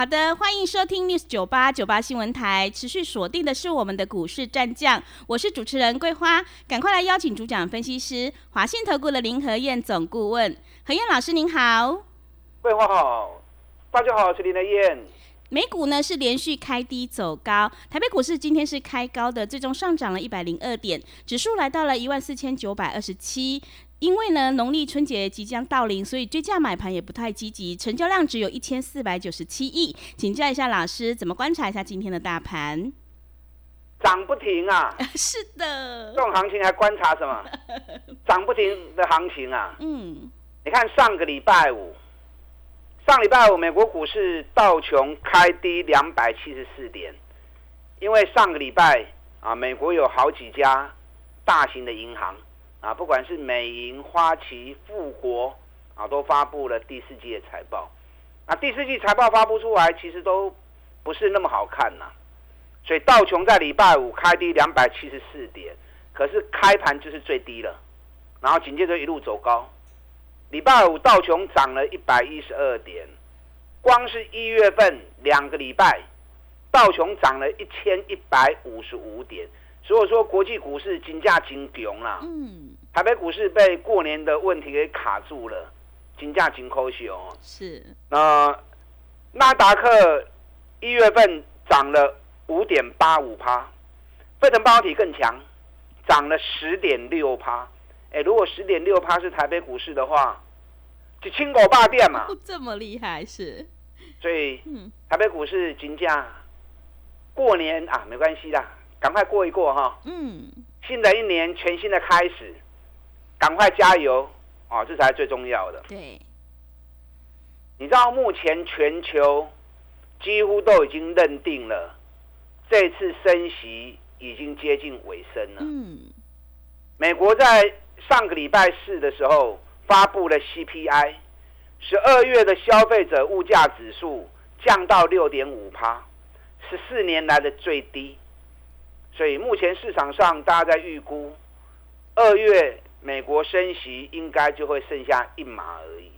好的，欢迎收听 News 九八九八新闻台。持续锁定的是我们的股市战将，我是主持人桂花。赶快来邀请主讲分析师华信投顾的林和燕总顾问，何燕老师您好。桂花好，大家好，我是林和燕。美股呢是连续开低走高，台北股市今天是开高的，最终上涨了一百零二点，指数来到了一万四千九百二十七。因为呢，农历春节即将到临，所以追价买盘也不太积极，成交量只有一千四百九十七亿。请教一下老师，怎么观察一下今天的大盘？涨不停啊！是的，这种行情还观察什么？涨不停的行情啊！嗯，你看上个礼拜五，上礼拜五美国股市道琼开低两百七十四点，因为上个礼拜啊，美国有好几家大型的银行。啊，不管是美银、花旗、富国，啊，都发布了第四季的财报。啊，第四季财报发布出来，其实都不是那么好看呐。所以道琼在礼拜五开低两百七十四点，可是开盘就是最低了，然后紧接着一路走高。礼拜五道琼涨了一百一十二点，光是一月份两个礼拜，道琼涨了一千一百五十五点。所以说，国际股市金价金穷啦。嗯，台北股市被过年的问题给卡住了，金价金抠熊。是。那纳达克一月份涨了五点八五趴，费城半导体更强，涨了十点六趴。哎，如果十点六趴是台北股市的话，就青狗霸店嘛。这么厉害是？所以，嗯，台北股市金价过年啊，没关系啦。赶快过一过哈，嗯，新的一年全新的开始，赶快加油啊！这才是最重要的。对，你知道目前全球几乎都已经认定了，这次升息已经接近尾声了。嗯，美国在上个礼拜四的时候发布了 CPI，十二月的消费者物价指数降到六点五趴，十四年来的最低。所以目前市场上大家在预估，二月美国升息应该就会剩下一码而已。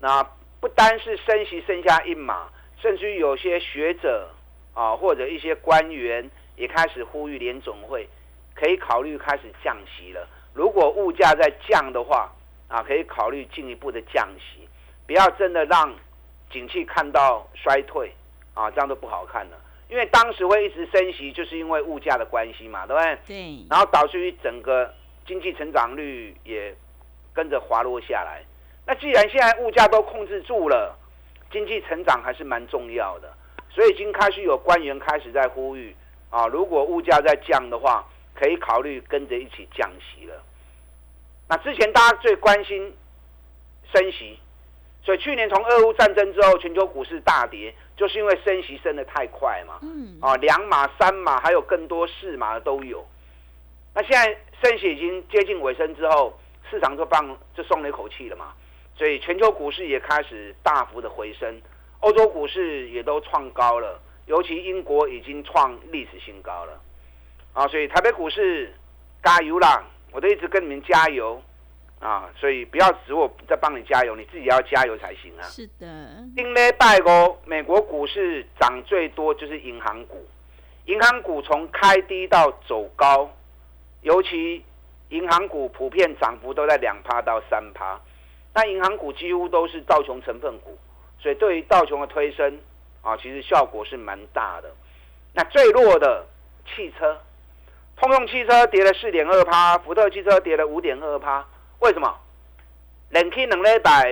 那不单是升息剩下一码，甚至于有些学者啊或者一些官员也开始呼吁联总会可以考虑开始降息了。如果物价在降的话，啊可以考虑进一步的降息，不要真的让景气看到衰退啊，这样都不好看了。因为当时会一直升息，就是因为物价的关系嘛，对不对？对。然后导致于整个经济成长率也跟着滑落下来。那既然现在物价都控制住了，经济成长还是蛮重要的，所以已经开始有官员开始在呼吁啊，如果物价在降的话，可以考虑跟着一起降息了。那之前大家最关心升息。所以去年从俄乌战争之后，全球股市大跌，就是因为升息升的太快嘛。嗯。啊，两码、三码，还有更多四码的都有。那现在升息已经接近尾声之后，市场就放就松了一口气了嘛。所以全球股市也开始大幅的回升，欧洲股市也都创高了，尤其英国已经创历史新高了。啊，所以台北股市加油啦！我都一直跟你们加油。啊，所以不要指我在帮你加油，你自己要加油才行啊。是的，丁雷拜哦，美国股市涨最多就是银行股，银行股从开低到走高，尤其银行股普遍涨幅都在两趴到三趴，那银行股几乎都是道琼成分股，所以对于道琼的推升啊，其实效果是蛮大的。那最弱的汽车，通用汽车跌了四点二趴，福特汽车跌了五点二趴。为什么？冷气冷了百，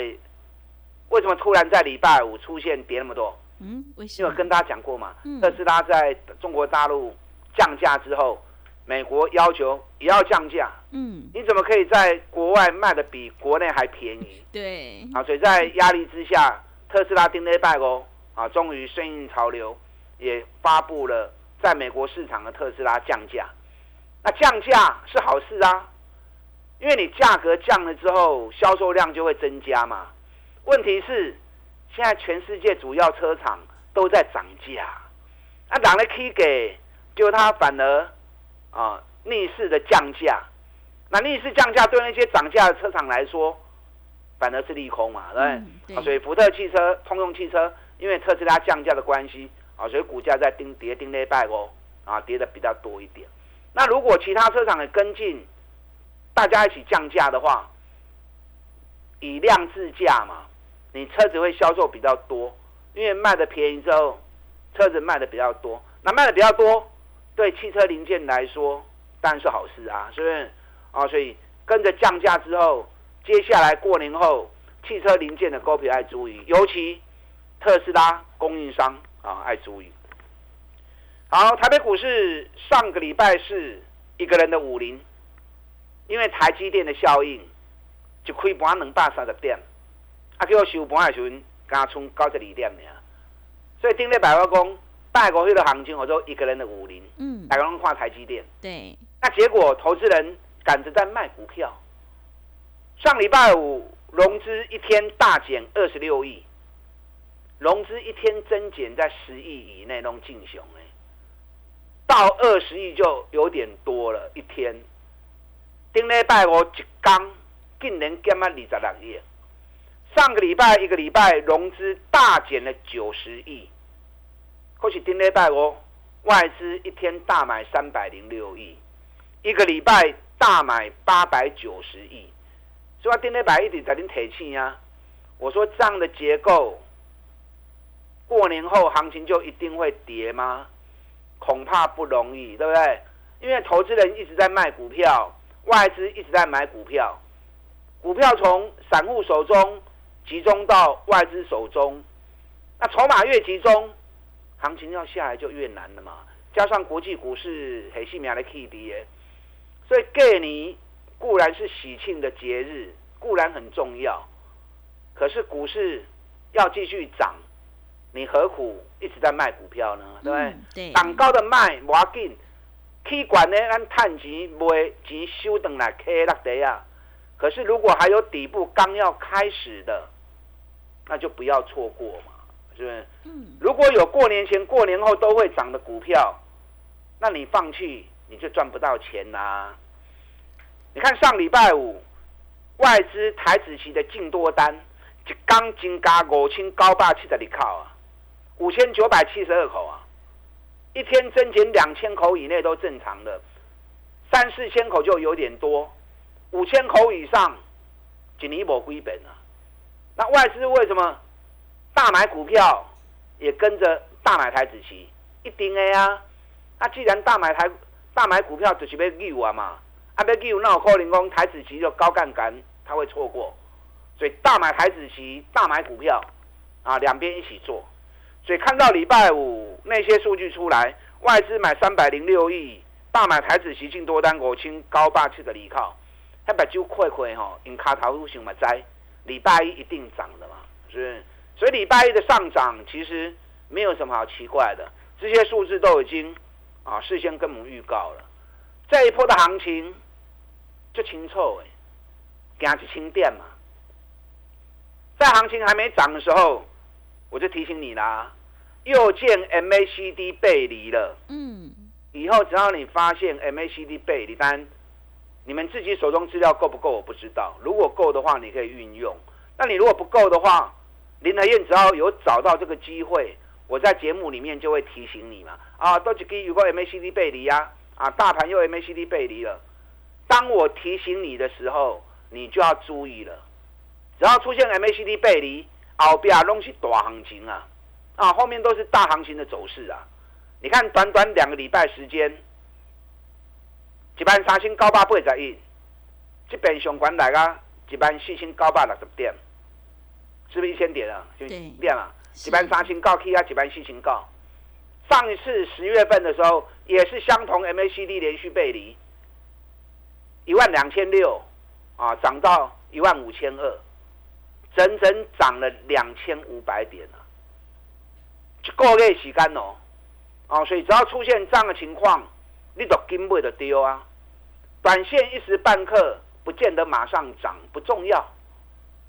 为什么突然在礼拜五出现跌那么多？嗯，因为跟大家讲过嘛，特斯拉在中国大陆降价之后，美国要求也要降价。嗯，你怎么可以在国外卖的比国内还便宜？对。啊，所以在压力之下，特斯拉丁雷拜哦，啊，终于顺应潮流，也发布了在美国市场的特斯拉降价。那降价是好事啊，因为你价格降了之后，销售量就会增加嘛。问题是，现在全世界主要车厂都在涨价，啊，涨了 K 给，就它反而啊逆势的降价。那逆势降价对那些涨价的车厂来说，反而是利空嘛，对不对？啊，所以福特汽车、通用汽车，因为特斯拉降价的关系，啊，所以股价在跌跌跌拜哦，啊，跌的比较多一点。那如果其他车厂也跟进，大家一起降价的话，以量制价嘛，你车子会销售比较多，因为卖的便宜之后，车子卖的比较多，那卖的比较多，对汽车零件来说当然是好事啊，是不是？啊，所以跟着降价之后，接下来过年后，汽车零件的高频爱注意，尤其特斯拉供应商啊爱注意。好，台北股市上个礼拜是一个人的五零，因为台积电的效应，就开盘两百三十点，啊，叫我收盘的时阵，加冲九十二点呢。所以顶礼拜我讲，大股迄个行情，我说一个人的五零，嗯，大家拢看台积电，对，那结果投资人。赶着在卖股票。上礼拜五融资一天大减二十六亿，融资一天增减在十亿以内，拢进雄哎，到二十亿就有点多了。一天，顶礼拜五一刚竟然减啊二十六亿。上个礼拜一个礼拜融资大减了九十亿，或是顶礼拜五外资一天大买三百零六亿，一个礼拜。大买八百九十亿，所以我今天把一直在您提气呀。我说这样的结构，过年后行情就一定会跌吗？恐怕不容易，对不对？因为投资人一直在卖股票，外资一直在买股票，股票从散户手中集中到外资手中，那筹码越集中，行情要下来就越难了嘛。加上国际股市很细苗的 K D 所以给你固然是喜庆的节日，固然很重要，可是股市要继续涨，你何苦一直在卖股票呢？对不对？对。涨高的卖，无要紧。K 管呢，按探钱卖钱收等来 K 落地啊。可是如果还有底部刚要开始的，那就不要错过嘛，是不是？嗯。如果有过年前、过年后都会涨的股票，那你放弃。你就赚不到钱啦！你看上礼拜五外资台子期的净多单，一刚金加五千高八七十二口啊，五千九百七十二口啊，一天增减两千口以内都正常的，三四千口就有点多，五千口以上就尼无亏本啊。那外资为什么大买股票也跟着大买台子期？一定的呀！那既然大买台。大买股票就是要救啊嘛，啊要救那有可能讲台子期就高杠杆，他会错过，所以大买台子期，大买股票，啊两边一起做，所以看到礼拜五那些数据出来，外资买三百零六亿，大买台子期进多单，我清高霸气的离靠，那把就快快哈，因卡头路型嘛在，礼拜一一定涨的嘛，是不是？所以礼拜一的上涨其实没有什么好奇怪的，这些数字都已经。啊，事先跟我们预告了，这一波的行情就清楚哎，它去清电嘛。在行情还没涨的时候，我就提醒你啦，又见 MACD 背离了。嗯，以后只要你发现 MACD 背离，单，你们自己手中资料够不够我不知道。如果够的话，你可以运用；那你如果不够的话，林德燕只要有找到这个机会。我在节目里面就会提醒你嘛，啊，都是给有个 MACD 背离呀，啊，大盘又 MACD 背离了。当我提醒你的时候，你就要注意了。只要出现 MACD 背离，后边拢是大行情啊，啊，后面都是大行情的走势啊。你看，短短两个礼拜时间，一万三千九百八十一，这边上管来个一万四千九百六十点，是不是一千点啊？对，变了。几班三千高 K 啊，几班四千高。上一次十月份的时候，也是相同 MACD 连续背离，一万两千六啊，涨到一万五千二，整整涨了两千五百点啊，一个月时间哦，啊，所以只要出现这样的情况，你都根本就丢啊，短线一时半刻不见得马上涨，不重要，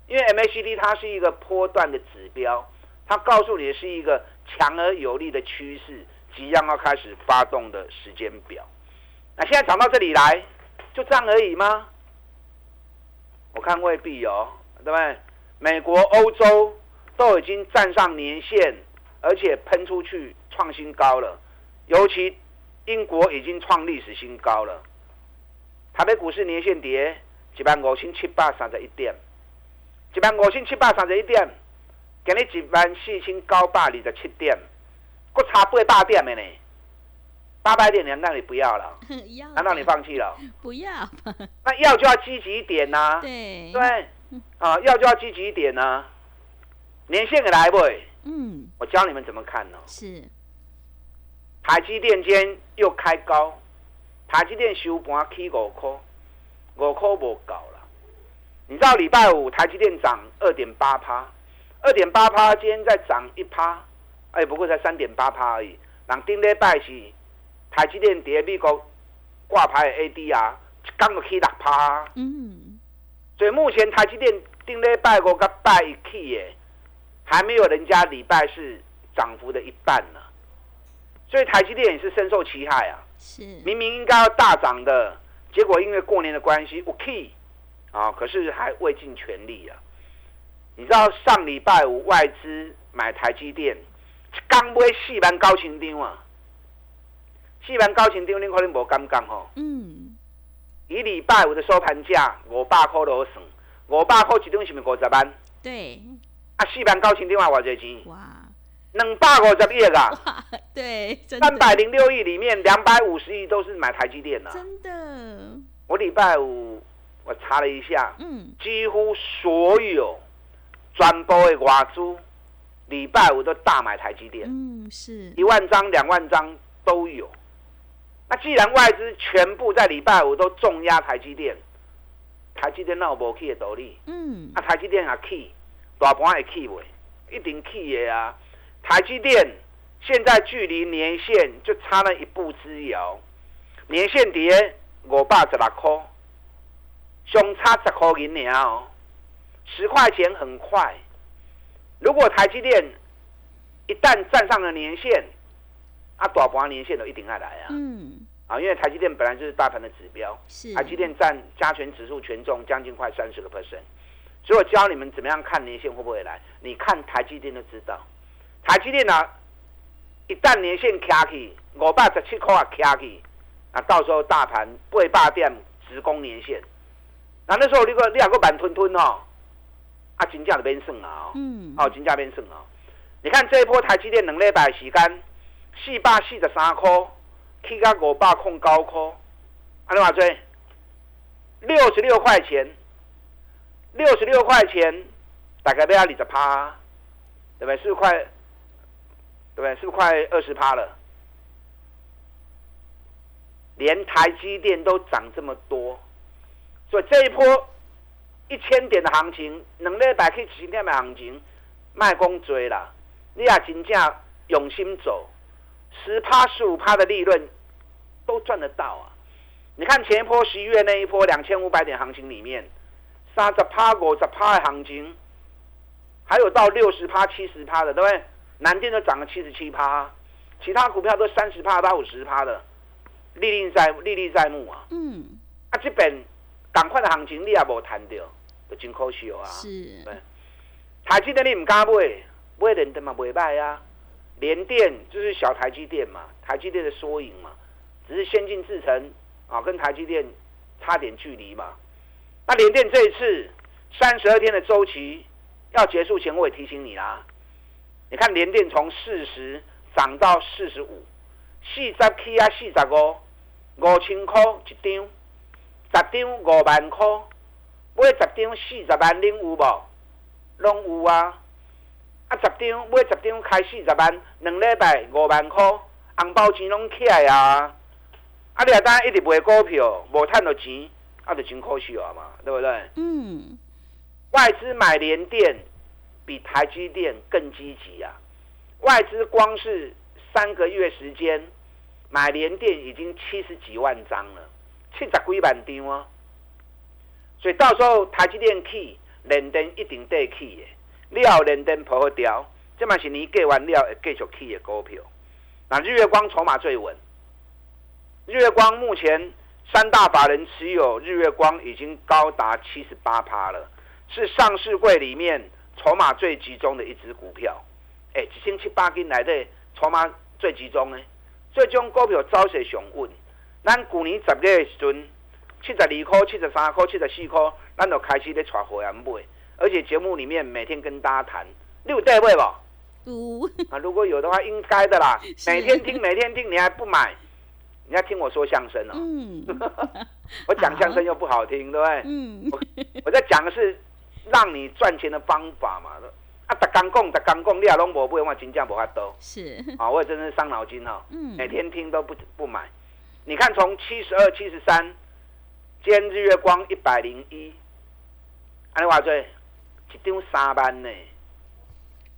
因为 MACD 它是一个波段的指标，它告诉你是一个强而有力的趋势，即将要开始发动的时间表。那现在涨到这里来，就这样而已吗？我看未必哦，对不对？美国、欧洲都已经站上年线，而且喷出去创新高了，尤其英国已经创历史新高了。台北股市年线跌一万五千七百三十一点，一万五千七百三十一点，今日一万四千九百二十七点，搁差八百点的呢。八百点，难道你不要了？要？难道你放弃了？不要。那要就要积极一点呐。对。对。啊，要就要积极一点呐。年线给来不？嗯。我教你们怎么看呢？是。台积电间又开高。台积电收盘起五块，五块无够了。你知道礼拜五台积电涨二点八趴，二点八趴，今天再涨一趴，哎，不过才三点八趴而已。人顶礼拜是台积电跌美国挂牌的 ADR，刚就起六趴。嗯。所以目前台积电定礼拜五跟拜一起耶，还没有人家礼拜四涨幅的一半呢。所以台积电也是深受其害啊。是，明明应该要大涨的，结果因为过年的关系，我 key 啊，可是还未尽全力啊。你知道上礼拜五外资买台积电，刚买四万高清丢啊，四万高清丢你可能无感觉吼。嗯。以礼拜五的收盘价五百块罗算，五百块一张是咪五十万？对。啊，四万高清张啊，偌济钱？哇。两百五十亿啊！对，三百零六亿里面两百五十亿都是买台积电的。真的，我礼拜五我查了一下，嗯，几乎所有专播的外资礼拜五都大买台积电，嗯，是一万张、两万张都有。那既然外资全部在礼拜五都重压台积电，台积电那有无去的道理？嗯，啊，台积电也去，大盘也去未？一定去的啊！台积电现在距离年线就差了一步之遥，年线跌五百十六块，相差十块银两哦，十块钱很快。如果台积电一旦站上了年线，啊，大盘年线都一定要来啊。嗯。啊，因为台积电本来就是大盘的指标，台积电占加权指数权重将近快三十个 percent，所以我教你们怎么样看年线会不会来，你看台积电就知道。台积电啊，一旦年线卡起五百十七块啊卡起，啊，到时候大盘八百点直攻年线，那那时候你个你两个板吞吞哦，啊，金价就变剩啊，嗯，哦，金价变剩啊，你看这一波台积电两礼拜时间，四百四十三块，起到五百控高科，安尼话追，六十六块钱，六十六块钱，大概要二十趴，对不对？四块。对不对？是不是快二十趴了？连台积电都涨这么多，所以这一波一千点的行情，两礼拜去几天的行情，卖公追啦！你也真正用心走，十趴十五趴的利润都赚得到啊！你看前一波十一月那一波两千五百点行情里面，三十趴、五十趴的行情，还有到六十趴、七十趴的，对不对？南电都涨了七十七趴，其他股票都三十趴到五十趴的，历历在历历在目啊。嗯，啊，这边赶快的行情你也无谈到，就真可惜啊。是。对，台积电你唔敢买，买连电嘛袂歹啊。联电就是小台积电嘛，台积电的缩影嘛，只是先进制程啊，跟台积电差点距离嘛。那联电这一次三十二天的周期要结束前，我也提醒你啦。你看联电从四十涨到四十五，四十起啊四十五，五千块一张，十张五万块，买十张四十万，恁有无？拢有啊！啊，十张买十张开四十万，两礼拜五万块，红包钱拢起来啊！啊，你啊，当一直卖股票，无赚到钱，啊，就真可惜啊嘛，对不对？嗯。外资买联电。比台积电更积极啊！外资光是三个月时间买联电已经七十几万张了，七十几万张啊。所以到时候台积电去，联电一定得去的，了联电破掉，这嘛是你过完了会继续起的股票。那日月光筹码最稳，日月光目前三大法人持有日月光已经高达七十八趴了，是上市柜里面筹码最集中的一只股票。哎，一千七八斤来的筹码最集中呢，最终股票走势上稳。咱去年十月的时阵，七十二块、七十三块、七十四块，咱就开始咧带会员买，而且节目里面每天跟大家谈，你有带买不？有啊，如果有的话，应该的啦。每天听，每天听，你还不买？你要听我说相声哦。嗯。我讲相声又不好听，对不对？嗯。我我在讲的是让你赚钱的方法嘛。啊，打刚讲，打刚讲，你也拢无买，我真正无法多。是。啊，我也真是伤脑筋哦。嗯。每天听都不不买，你看从七十二、七十三，今日月光一百零一，安尼话做，一张三万呢。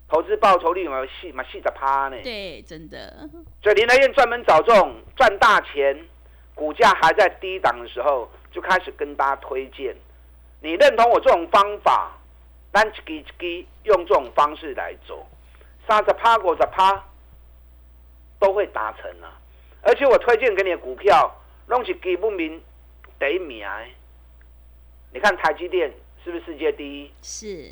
投资报酬率嘛四嘛四十趴呢？对，真的。所以林来燕专门找这种赚大钱，股价还在低档的时候，就开始跟大家推荐。你认同我这种方法，单一支一支用这种方式来做，三十趴、五十趴都会达成啊！而且我推荐给你的股票，拢是基本面第一名。你看台积电是不是世界第一？是。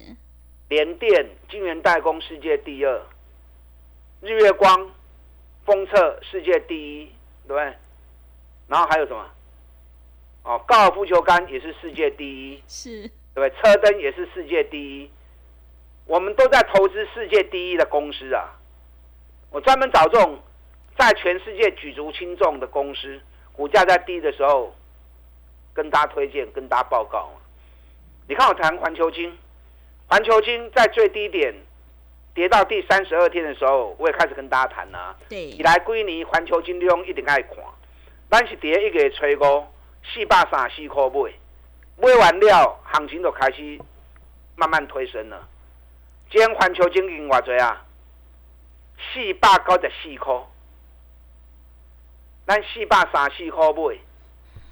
联电、晶圆代工世界第二，日月光、封测世界第一，对不对？然后还有什么？哦，高尔夫球杆也是世界第一，是，对不对？车灯也是世界第一，我们都在投资世界第一的公司啊！我专门找这种在全世界举足轻重的公司，股价在低的时候，跟大家推荐，跟大家报告。你看我谈环球金。环球金在最低点跌到第三十二天的时候，我也开始跟大家谈啦。对，以来归年环球金量一定爱看，咱是第一个吹高四百三四块买，买完了行情就开始慢慢推升了。今天环球金经偌济啊？四百九十四块，咱四百三四块买，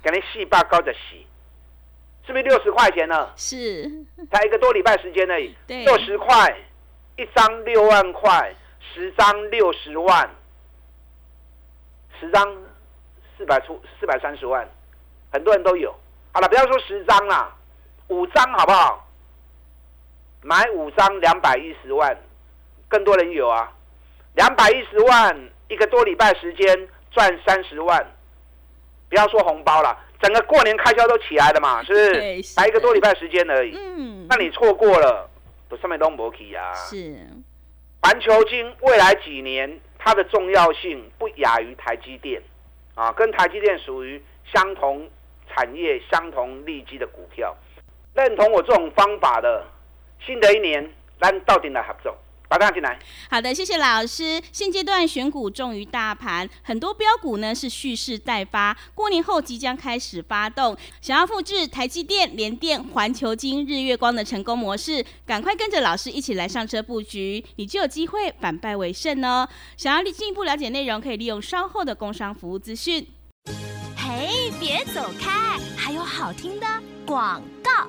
今日四百九十四。是不是六十块钱呢？是，才一个多礼拜时间而已。六十块一张，六万块，十张六十万，十张四百出四百三十万，很多人都有。好了，不要说十张啦，五张好不好？买五张两百一十万，更多人有啊。两百一十万一个多礼拜时间赚三十万，不要说红包了。整个过年开销都起来了嘛，是不是？才一个多礼拜时间而已。嗯，那你错过了，不上面都没起啊。是，环球金未来几年它的重要性不亚于台积电啊，跟台积电属于相同产业、相同利基的股票。认同我这种方法的，新的一年咱到底来合作。把它进来。好的，谢谢老师。现阶段选股重于大盘，很多标股呢是蓄势待发，过年后即将开始发动。想要复制台积电、联电、环球金、日月光的成功模式，赶快跟着老师一起来上车布局，你就有机会反败为胜哦。想要进一步了解内容，可以利用稍后的工商服务资讯。嘿，别走开，还有好听的广告。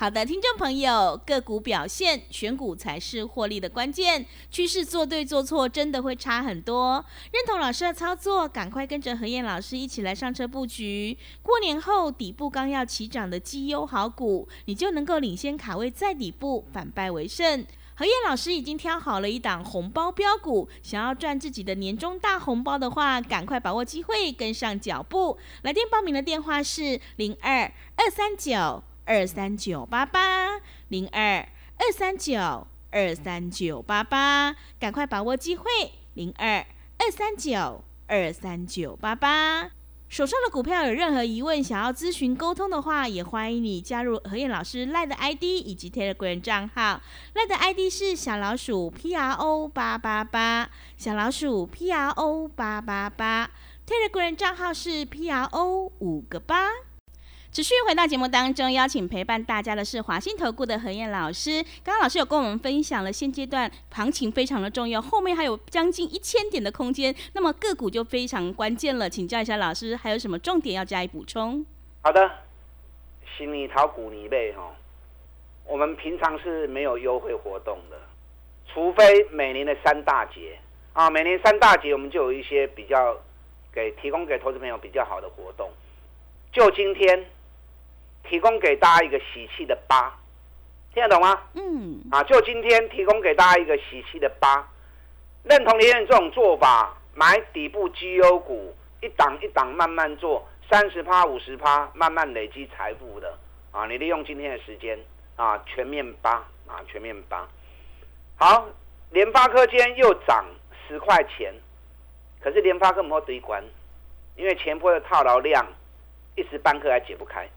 好的，听众朋友，个股表现，选股才是获利的关键。趋势做对做错，真的会差很多。认同老师的操作，赶快跟着何燕老师一起来上车布局。过年后底部刚要起涨的绩优好股，你就能够领先卡位在底部，反败为胜。何燕老师已经挑好了一档红包标股，想要赚自己的年终大红包的话，赶快把握机会，跟上脚步。来电报名的电话是零二二三九。二三九八八零二二三九二三九八八，赶快把握机会！零二二三九二三九八八，手上的股票有任何疑问，想要咨询沟通的话，也欢迎你加入何燕老师赖的 ID 以及 Telegram 账号。赖的 ID 是小老鼠 P R O 八八八，小老鼠 P R O 八八八，Telegram 账号是 P R O 五个八。持续回到节目当中，邀请陪伴大家的是华信投顾的何燕老师。刚刚老师有跟我们分享了现阶段行情非常的重要，后面还有将近一千点的空间，那么个股就非常关键了。请教一下老师，还有什么重点要加以补充？好的，新泥炒股泥类哈，我们平常是没有优惠活动的，除非每年的三大节啊，每年三大节我们就有一些比较给提供给投资朋友比较好的活动。就今天提供给大家一个喜气的八，听得懂吗？嗯。啊，就今天提供给大家一个喜气的八，认同连这种做法，买底部绩优股，一档一档慢慢做。三十趴、五十趴，慢慢累积财富的啊！你利用今天的时间啊，全面扒啊，全面扒。好，联发科今天又涨十块钱，可是联发科没有堆关，因为前波的套牢量一时半刻还解不开，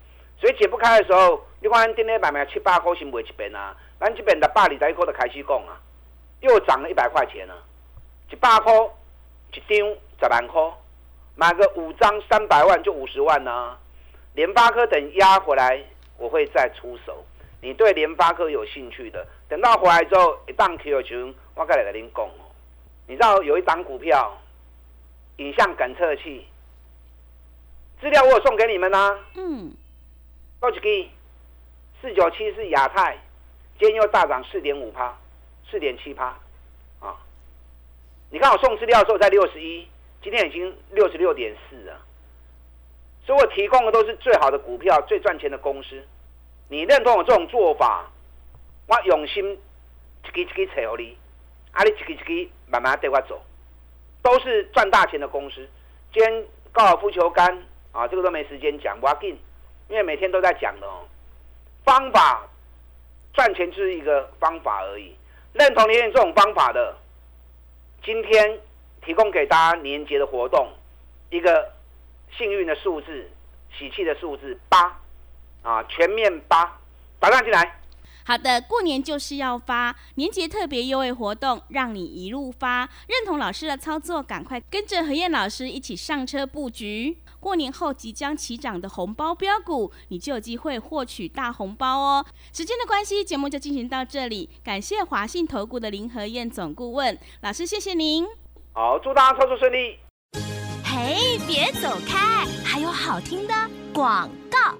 所以解不开的时候，你看今天买卖七八块先卖一边啊，咱这边的百二十块的开始讲啊，又涨了一百块钱啊，一百块一张十万块。买个五张三百万就五十万呢，联发科等压回来我会再出手。你对联发科有兴趣的，等到回来之后一档 Q 群，我再来跟您讲哦。你知道有一档股票，影像感测器，资料我有送给你们呢。嗯。多少个？四九七是亚太，今天又大涨四点五趴，四点七趴。啊，你看我送资料的时候在六十一。今天已经六十六点四了，所以我提供的都是最好的股票、最赚钱的公司。你认同我这种做法，我用心一支一支扯你，啊，你一支一支慢慢带我走，都是赚大钱的公司。今天高尔夫球杆啊，这个都没时间讲，不要紧，因为每天都在讲的哦。方法赚钱就是一个方法而已，认同你这种方法的，今天。提供给大家年节的活动，一个幸运的数字，喜气的数字八，啊，全面八，打上进来。好的，过年就是要发年节特别优惠活动，让你一路发。认同老师的操作，赶快跟着何燕老师一起上车布局。过年后即将起涨的红包标股，你就有机会获取大红包哦。时间的关系，节目就进行到这里。感谢华信投顾的林和燕总顾问老师，谢谢您。好，祝大家操作顺利。嘿，别走开，还有好听的广告。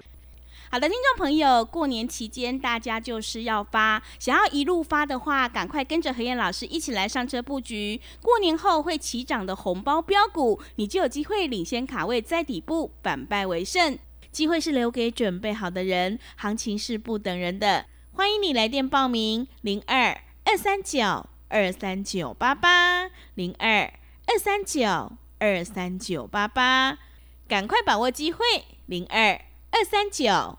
好的，听众朋友，过年期间大家就是要发，想要一路发的话，赶快跟着何燕老师一起来上车布局。过年后会起涨的红包标股，你就有机会领先卡位在底部，反败为胜。机会是留给准备好的人，行情是不等人的。欢迎你来电报名：零二二三九。二三九八八零二二三九二三九八八，赶快把握机会！零二二三九